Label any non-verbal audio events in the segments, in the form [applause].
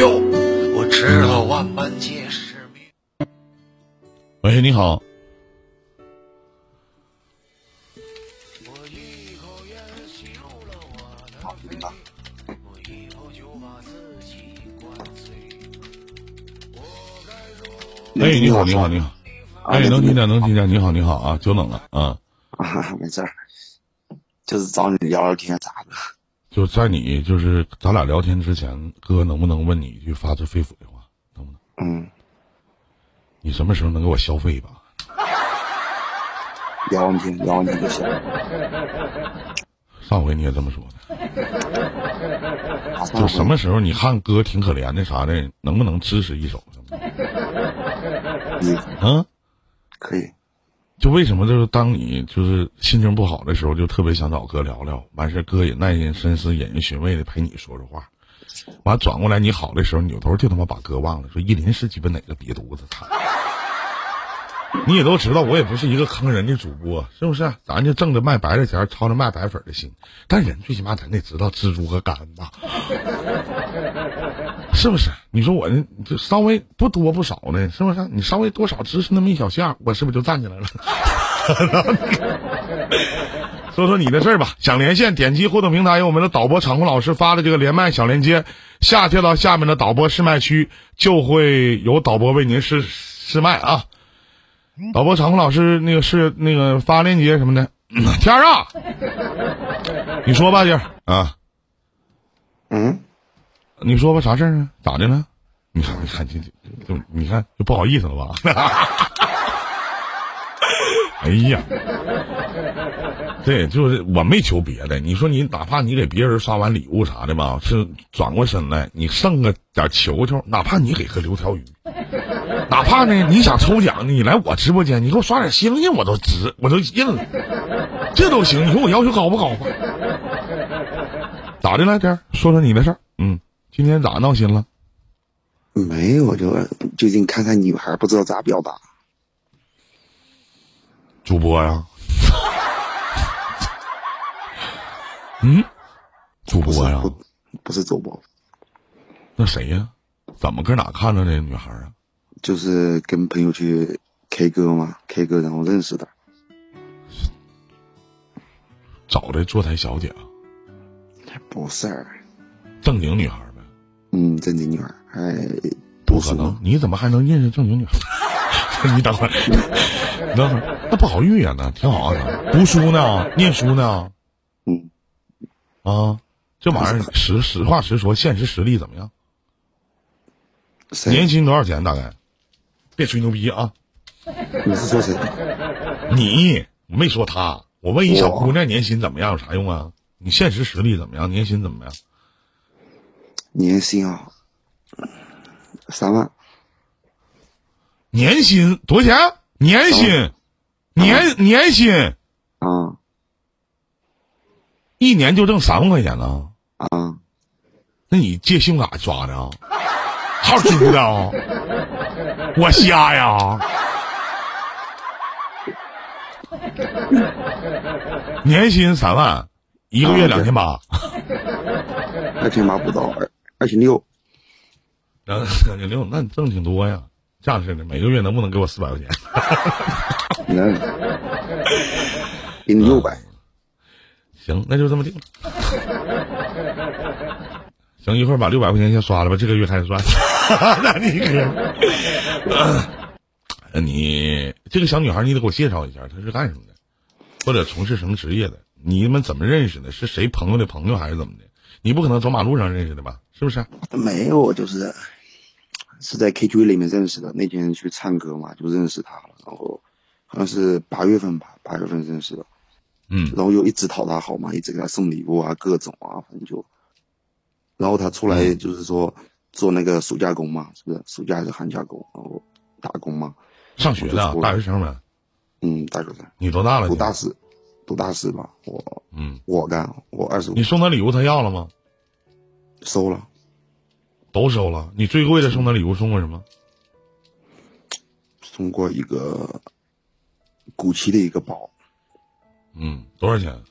友，我知道万般皆是命。喂，你好。哎，你好，你好，你好。哎，能听见，能听见。你好，你好啊，久等了啊。啊，没事儿，就是找你聊聊天啥的。就在你就是咱俩聊天之前，哥能不能问你一句发自肺腑的话？能不能？嗯。你什么时候能给我消费吧？聊完天，聊完天就行。上回你也这么说的。就什么时候你看哥挺可怜的啥的，能不能支持一手？嗯。嗯。可以。就为什么就是当你就是心情不好的时候，就特别想找哥聊聊，完事哥也耐心深思、引人寻味的陪你说说话，完转过来你好的时候，扭头就他妈把哥忘了，说依林是鸡巴哪个瘪犊子？操！你也都知道，我也不是一个坑人的主播，是不是？咱就挣着卖白的钱，操着卖白粉的心，但人最起码咱得知道知足和感恩吧。是不是？你说我呢，就稍微不多不少的，是不是？你稍微多少支持那么一小下，我是不是就站起来了？[laughs] 说说你的事儿吧。想连线，点击互动平台有我们的导播场控老师发的这个连麦小链接，下跳到下面的导播试麦区，就会有导播为您试试麦啊。导播场控老师那个是那个发链接什么的，天儿啊，你说吧，姐啊，嗯。你说吧，啥事儿啊？咋的了？你看，你看，就就你看，就不好意思了吧？[laughs] 哎呀，对，就是我没求别的。你说你哪怕你给别人刷完礼物啥的吧，是转过身来，你剩个点球球，哪怕你给个留条鱼，哪怕呢你想抽奖，你来我直播间，你给我刷点星星，我都值，我都印了，这都行。你说我要求高不高吧？咋的了，天？说说你的事儿，嗯。今天咋闹心了？没有，就最近看看女孩，不知道咋表达。主播呀？[laughs] 嗯，主播呀？不是主播。那谁呀？怎么搁哪看着的女孩啊？就是跟朋友去 K 歌嘛，K 歌然后认识的。找的坐台小姐啊？不是。正经女孩。嗯，正经女孩，哎，不可能！你怎么还能认识正经女孩？[laughs] 你等会儿，你 [laughs] 等会儿，那不好遇呀，那挺好啊，读书呢，念书呢，嗯，啊，这玩意儿实实话实说，现实实力怎么样？年薪多少钱？大概？别吹牛逼啊！你是说谁？你没说他，我问一小姑娘年薪怎么样，有啥用啊？你现实实力怎么样？年薪怎么样？年薪啊，三万。年薪多少钱？年薪，年年薪啊，一年就挣三万块钱呢。啊，那你借信用卡刷的啊？号租的啊？我瞎呀？年薪三万，一个月两千八，两千八不到。二千六，两两千六，那你挣挺多呀？这样式的，每个月能不能给我四百块钱？[laughs] 能，给你六百。行，那就这么定了。行，一会儿把六百块钱先刷了吧，这个月开始算。[laughs] 那你可，你这个小女孩，你得给我介绍一下，她是干什么的，或者从事什么职业的？你们怎么认识的？是谁朋友的朋友还是怎么的？你不可能走马路上认识的吧？是不是？没有，就是是在 KTV 里面认识的。那天去唱歌嘛，就认识他了。然后好像是八月份吧，八月份认识的。嗯。然后又一直讨他好嘛，一直给他送礼物啊，各种啊，反正就。然后他出来就是说做那个暑假工嘛，是不是？暑假还是寒假工？然后打工嘛。上学的大学生们。嗯，大学生。你多大了？读大四。读大四吧，我嗯，我干，我二十五。你送他礼物，他要了吗？收了，都收了。你最贵的送的礼物送过什么？送过一个古奇的一个包。嗯，多少钱？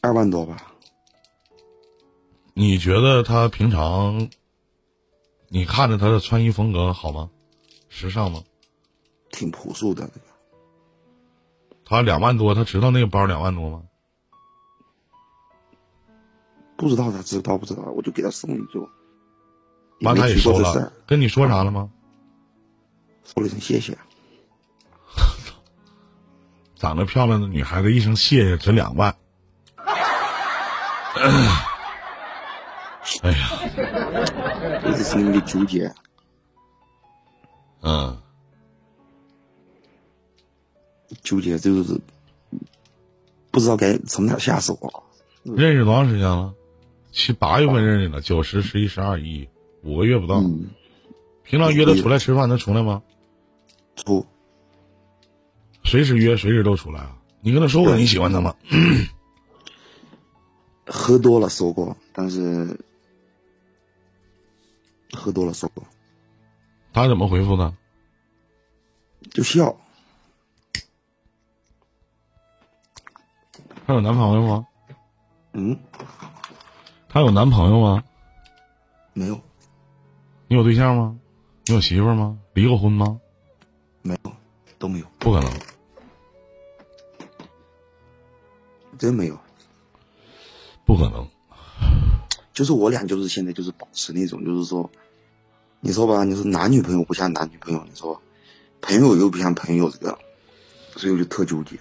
二万多吧。你觉得他平常，你看着他的穿衣风格好吗？时尚吗？挺朴素的。他两万多，他知道那个包两万多吗？不知道他知道不知道，我就给他送一就。完他也收了跟你说啥了吗？说了一声谢谢。[laughs] 长得漂亮的女孩子一声谢谢值两万。[laughs] 哎呀，一直心里纠结。嗯，纠结就是不知道该从哪下手啊。认识多长时间了？七八月份认识的，九十、十一、十二、一，五个月不到。嗯，平常约他出来吃饭，能出来吗？出随时约，随时都出来啊！你跟他说过你喜欢他吗？[clears throat] 喝多了说过，但是喝多了说过他怎么回复的？就笑。他有男朋友吗？嗯，他有男朋友吗？没有你有对象吗？你有媳妇儿吗？离过婚吗？没有都没有，不可能。真没有。不可能。就是我俩就是现在就是保持那种就是说，你说吧，你说男女朋友不像男女朋友，你说朋友又不像朋友这个，所以我就特纠结。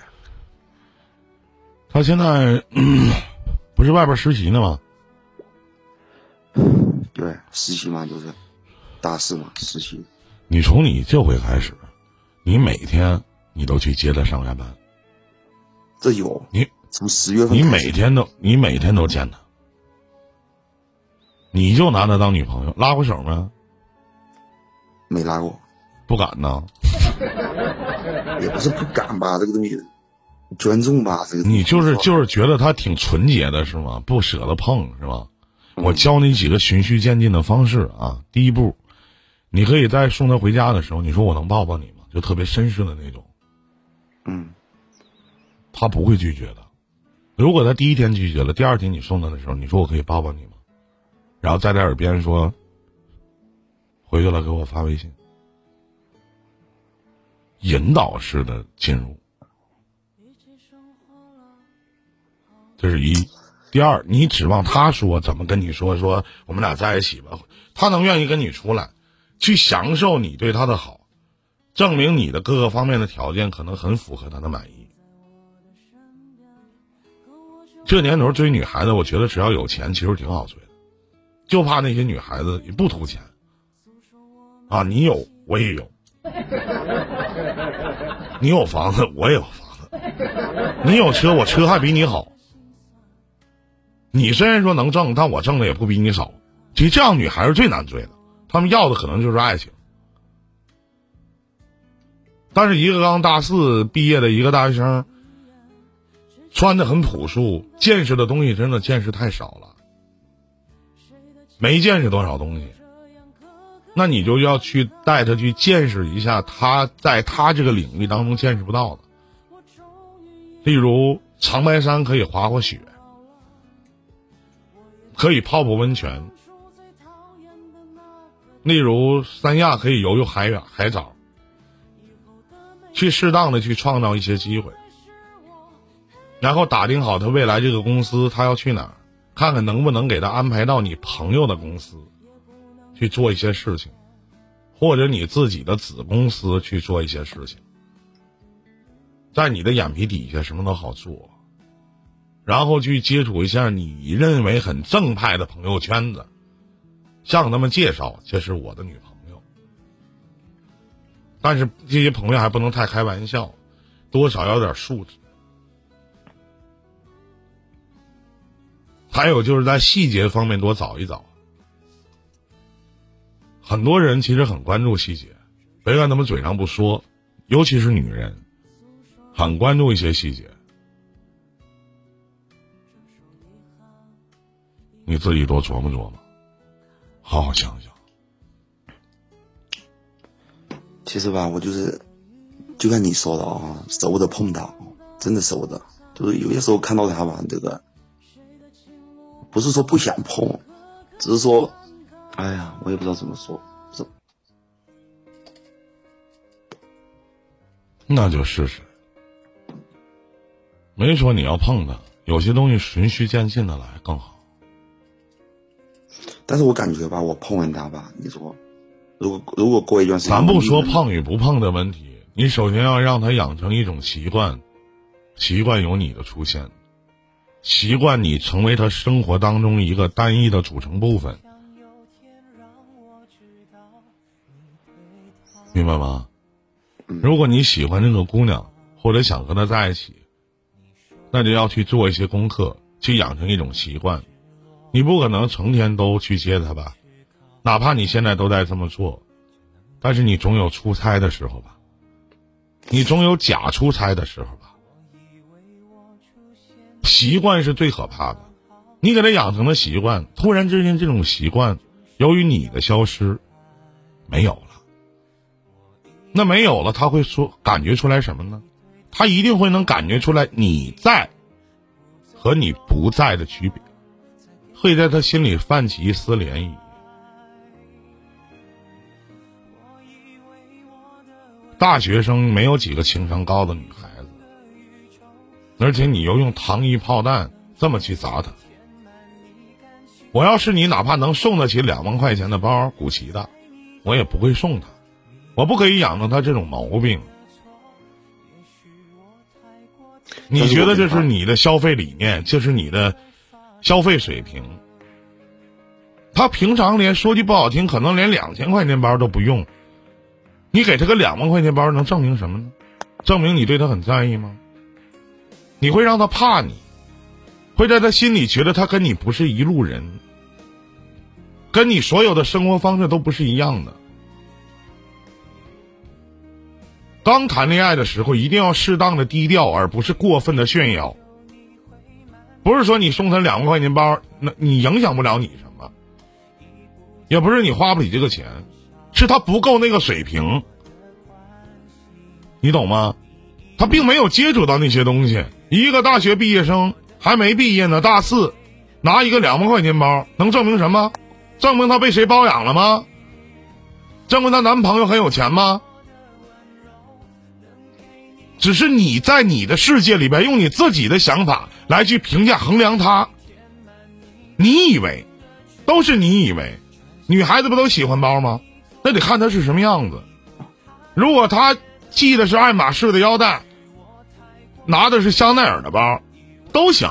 他现在、嗯不是外边实习呢吗？对，实习嘛就是大四嘛实习，你从你这回开始，你每天你都去接他上下班，这有你从十月份你每天都你每天都见他，你就拿他当女朋友，拉过手吗？没拉过，不敢呐。也不是不敢吧，这个东西尊重吧，这个你就是就是觉得他挺纯洁的是吗？不舍得碰是吧？我嗯教你几个循序渐进的方式啊。第一步，你可以在送他回家的时候，你说我能抱抱你吗？就特别绅士的那种，嗯他不会拒绝的。如果他第一天拒绝了，第二天你送他的时候，你说我可以抱抱你吗？然后在他耳边说，回去了给我发微信，引导式的进入。这是一。第二，你指望他说怎么跟你说说我们俩在一起吧？他能愿意跟你出来，去享受你对他的好，证明你的各个方面的条件可能很符合他的满意。这年头追女孩子，我觉得只要有钱，其实挺好追的，就怕那些女孩子也不图钱。啊，你有我也有，你有房子我也有房子，你有车我车还比你好。你虽然说能挣，但我挣的也不比你少。其实这样女孩是最难追的，她们要的可能就是爱情。但是一个刚大四毕业的一个大学生，穿的很朴素，见识的东西真的见识太少了，没见识多少东西。那你就要去带他去见识一下他在他这个领域当中见识不到的，例如长白山可以滑滑雪，可以泡泡温泉，例如三亚可以游游海远海藻，去适当的去创造一些机会，然后打听好他未来这个公司他要去哪儿，看看能不能给他安排到你朋友的公司去做一些事情，或者你自己的子公司去做一些事情，在你的眼皮底下什么都好做。然后去接触一下你认为很正派的朋友圈子，向他们介绍这是我的女朋友。但是这些朋友还不能太开玩笑，多少要点素质。还有就是在细节方面多找一找。很多人其实很关注细节，别看他们嘴上不说，尤其是女人，很关注一些细节。你自己多琢磨琢磨，好好想想。其实吧，我就是，就像你说的啊，舍不得碰他，真的舍不得。就是有些时候看到他吧，这个不是说不想碰，只是说，哎呀，我也不知道怎么说，这那就试试。没说你要碰他，有些东西循序渐进的来更好。但是我感觉吧，我碰完他吧，你说，如果如果过一段时间，咱不说碰与不碰的问题，你首先要让他养成一种习惯，习惯有你的出现，习惯你成为他生活当中一个单一的组成部分，明白吗？如果你喜欢这个姑娘，或者想和她在一起，那就要去做一些功课，去养成一种习惯。你不可能成天都去接他吧？哪怕你现在都在这么做，但是你总有出差的时候吧？你总有假出差的时候吧？习惯是最可怕的，你给他养成了习惯，突然之间这种习惯，由于你的消失，没有了。那没有了，他会说感觉出来什么呢？他一定会能感觉出来你在和你不在的区别，会在他心里泛起一丝涟漪。大学生没有几个情商高的女孩子，而且你又用糖衣炮弹这么去砸他。我要是你，哪怕能送得起两万块钱的包，古奇的，我也不会送他。我不可以养成他这种毛病。你觉得这是你的消费理念，这是你的消费水平？他平常连说句不好听，可能连两千块钱包都不用。你给他个两万块钱包，能证明什么呢？证明你对他很在意吗？你会让他怕你，会在他心里觉得他跟你不是一路人，跟你所有的生活方式都不是一样的。刚谈恋爱的时候，一定要适当的低调，而不是过分的炫耀。不是说你送他两万块钱包，那你影响不了你什么，也不是你花不起这个钱。是他不够那个水平，你懂吗？他并没有接触到那些东西。一个大学毕业生还没毕业呢，大四，拿一个两万块钱包，能证明什么？证明他被谁包养了吗？证明她男朋友很有钱吗？只是你在你的世界里边，用你自己的想法来去评价衡量他。你以为，都是你以为，女孩子不都喜欢包吗？那得看她是什么样子。如果她系的是爱马仕的腰带，拿的是香奈儿的包，都行。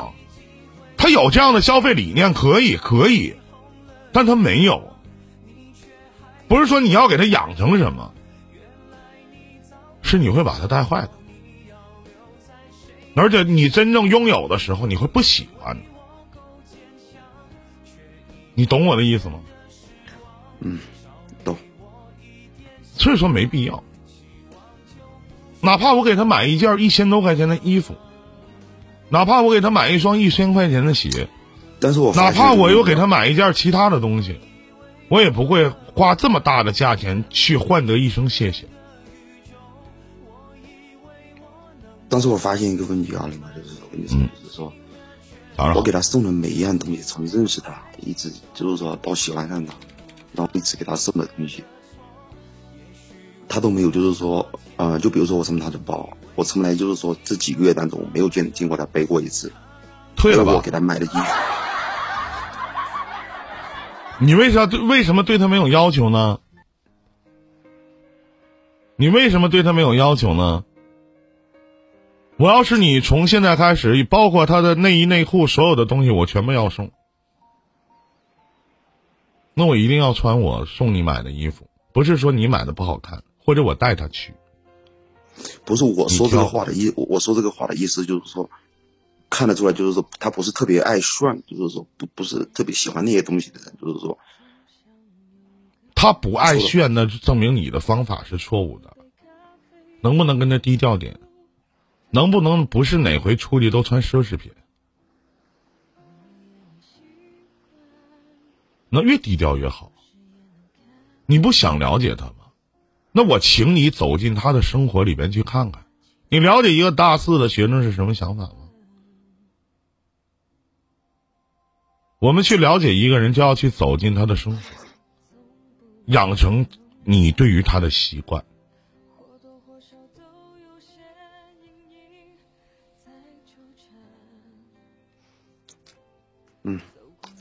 他有这样的消费理念，可以可以，但他没有。不是说你要给他养成什么，是你会把他带坏的。而且你真正拥有的时候，你会不喜欢。你懂我的意思吗？嗯。懂所以说没必要，哪怕我给他买一件一千多块钱的衣服，哪怕我给他买一双一千块钱的鞋，但是我哪怕我又给他买一件其他的东西，我也不会花这么大的价钱去换得一声谢谢。但是我发现一个问题啊，林哥，就是我跟你说，就是说，我给他送的每一样东西，从认识他一直就是说到喜欢上他，然后一直给他送的东西。他都没有，就是说，呃，就比如说我送他的包，我从来就是说这几个月当中我没有见见过他背过一次，退了吧？我给他买的衣服，[laughs] 你为啥对？为什么对他没有要求呢？你为什么对他没有要求呢？我要是你，从现在开始，包括他的内衣内裤，所有的东西我全部要送，那我一定要穿我送你买的衣服，不是说你买的不好看。或者我带他去，不是我说这个话的意，我说这个话的意思就是说，看得出来，就是说他不是特别爱炫，就是说不不是特别喜欢那些东西的人，就是说，他不爱炫，那就证明你的方法是错误的。能不能跟他低调点？能不能不是哪回出去都穿奢侈品？那越低调越好。你不想了解他吗？那我请你走进他的生活里边去看看，你了解一个大四的学生是什么想法吗？我们去了解一个人，就要去走进他的生活，养成你对于他的习惯。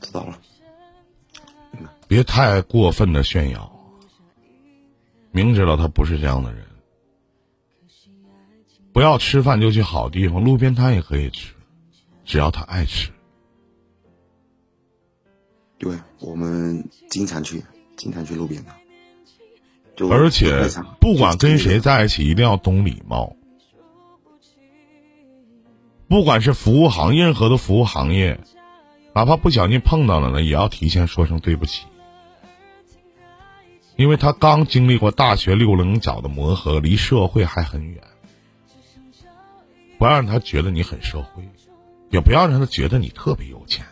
知道了。别太过分的炫耀，明知道他不是这样的人。不要吃饭就去好地方，路边摊也可以吃，只要他爱吃。对，我们经常去，经常去路边摊。而且，不管跟谁在一起，一定要懂礼貌。不管是服务行业，任何的服务行业，哪怕不小心碰到了呢，也要提前说声对不起。因为他刚经历过大学六棱角的磨合，离社会还很远。不要让他觉得你很社会，也不要让他觉得你特别有钱。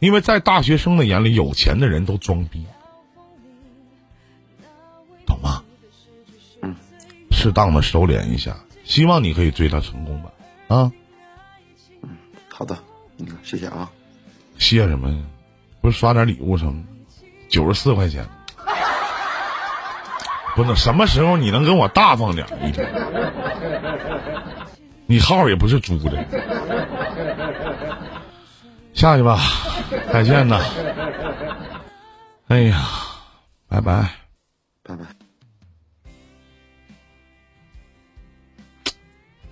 因为在大学生的眼里，有钱的人都装逼，懂吗？嗯，适当的收敛一下，希望你可以追他成功吧。啊，嗯，好的，嗯，谢谢啊。谢什么呀？不是刷点礼物什么？九十四块钱。不能什么时候你能跟我大方点一天？你号也不是租的。下去吧，再见呐！哎呀，拜拜，拜拜。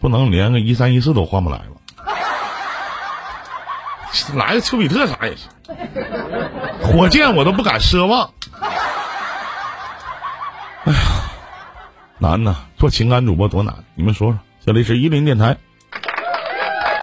不能连个一三一四都换不来了，[laughs] 来个丘比特啥也行，火箭我都不敢奢望。哎呀，难呐！做情感主播多难，你们说说。这里是伊林电台。